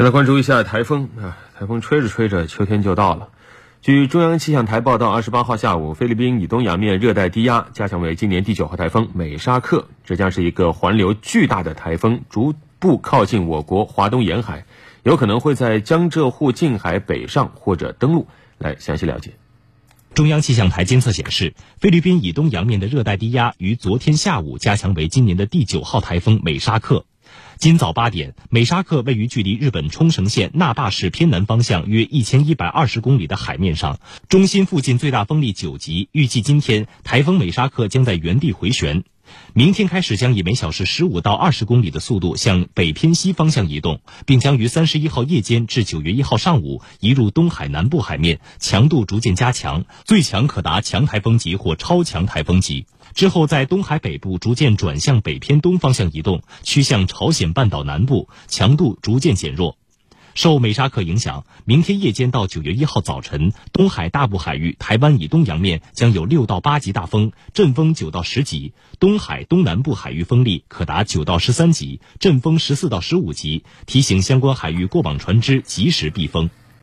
再来关注一下台风啊，台风吹着吹着，秋天就到了。据中央气象台报道，二十八号下午，菲律宾以东洋面热带低压加强为今年第九号台风美沙克，这将是一个环流巨大的台风，逐步靠近我国华东沿海，有可能会在江浙沪近海北上或者登陆。来详细了解。中央气象台监测显示，菲律宾以东洋面的热带低压于昨天下午加强为今年的第九号台风美沙克。今早八点，美沙克位于距离日本冲绳县那霸市偏南方向约一千一百二十公里的海面上，中心附近最大风力九级。预计今天台风美沙克将在原地回旋。明天开始将以每小时十五到二十公里的速度向北偏西方向移动，并将于三十一号夜间至九月一号上午移入东海南部海面，强度逐渐加强，最强可达强台风级或超强台风级。之后在东海北部逐渐转向北偏东方向移动，趋向朝鲜半岛南部，强度逐渐减弱。受美沙克影响，明天夜间到九月一号早晨，东海大部海域、台湾以东洋面将有六到八级大风，阵风九到十级；东海东南部海域风力可达九到十三级，阵风十四到十五级。提醒相关海域过往船只及时避风。